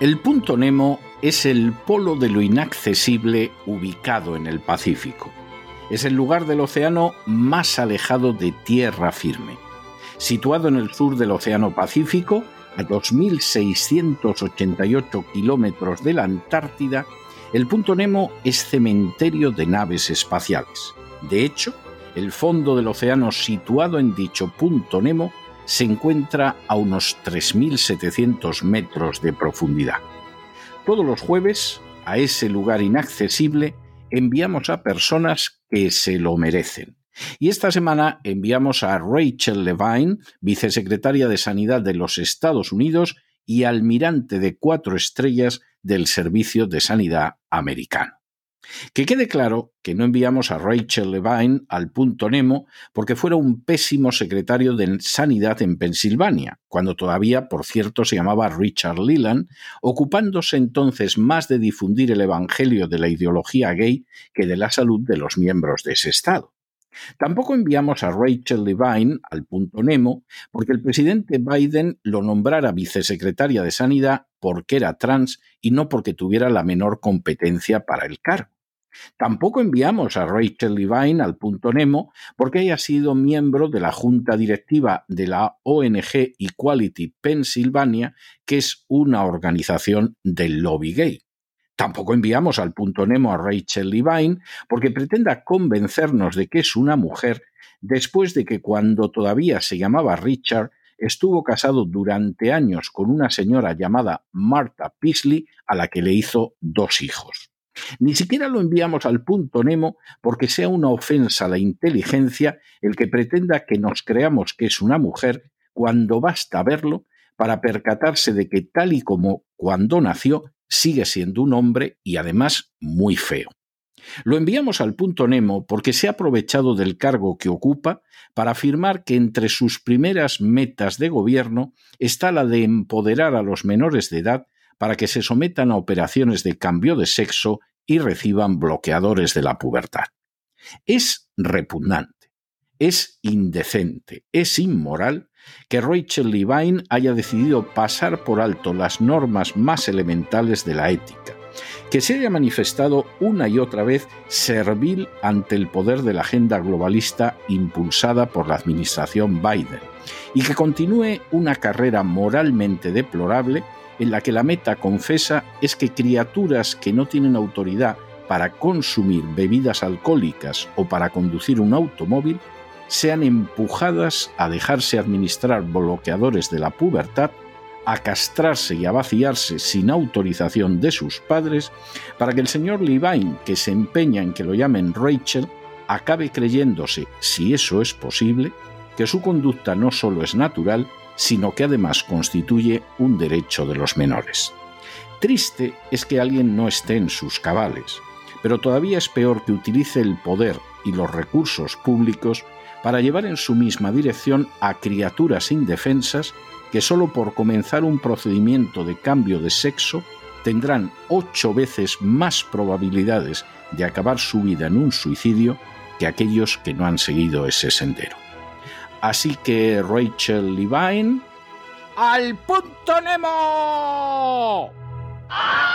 El punto Nemo es el polo de lo inaccesible ubicado en el Pacífico. Es el lugar del océano más alejado de tierra firme. Situado en el sur del Océano Pacífico, a 2.688 kilómetros de la Antártida, el punto Nemo es cementerio de naves espaciales. De hecho, el fondo del océano situado en dicho punto Nemo se encuentra a unos 3.700 metros de profundidad. Todos los jueves, a ese lugar inaccesible, enviamos a personas que se lo merecen. Y esta semana enviamos a Rachel Levine, vicesecretaria de Sanidad de los Estados Unidos y almirante de cuatro estrellas del Servicio de Sanidad americano. Que quede claro que no enviamos a Rachel Levine al punto Nemo porque fuera un pésimo secretario de Sanidad en Pensilvania, cuando todavía, por cierto, se llamaba Richard Leland, ocupándose entonces más de difundir el evangelio de la ideología gay que de la salud de los miembros de ese Estado. Tampoco enviamos a Rachel Levine al punto Nemo porque el presidente Biden lo nombrara vicesecretaria de Sanidad porque era trans y no porque tuviera la menor competencia para el cargo. Tampoco enviamos a Rachel Levine al punto Nemo porque haya sido miembro de la junta directiva de la ONG Equality Pennsylvania, que es una organización del lobby gay. Tampoco enviamos al punto Nemo a Rachel Levine porque pretenda convencernos de que es una mujer después de que cuando todavía se llamaba Richard estuvo casado durante años con una señora llamada Martha Peasley a la que le hizo dos hijos. Ni siquiera lo enviamos al punto Nemo porque sea una ofensa a la inteligencia el que pretenda que nos creamos que es una mujer cuando basta verlo para percatarse de que tal y como cuando nació sigue siendo un hombre y además muy feo. Lo enviamos al punto Nemo porque se ha aprovechado del cargo que ocupa para afirmar que entre sus primeras metas de gobierno está la de empoderar a los menores de edad para que se sometan a operaciones de cambio de sexo y reciban bloqueadores de la pubertad. Es repugnante, es indecente, es inmoral que Rachel Levine haya decidido pasar por alto las normas más elementales de la ética, que se haya manifestado una y otra vez servil ante el poder de la agenda globalista impulsada por la administración Biden, y que continúe una carrera moralmente deplorable en la que la meta confesa es que criaturas que no tienen autoridad para consumir bebidas alcohólicas o para conducir un automóvil sean empujadas a dejarse administrar bloqueadores de la pubertad, a castrarse y a vaciarse sin autorización de sus padres, para que el señor Levine, que se empeña en que lo llamen Rachel, acabe creyéndose, si eso es posible, que su conducta no solo es natural, sino que además constituye un derecho de los menores. Triste es que alguien no esté en sus cabales, pero todavía es peor que utilice el poder y los recursos públicos para llevar en su misma dirección a criaturas indefensas que solo por comenzar un procedimiento de cambio de sexo tendrán ocho veces más probabilidades de acabar su vida en un suicidio que aquellos que no han seguido ese sendero. Así que Rachel Levine, ¡al punto Nemo! ¡Ah!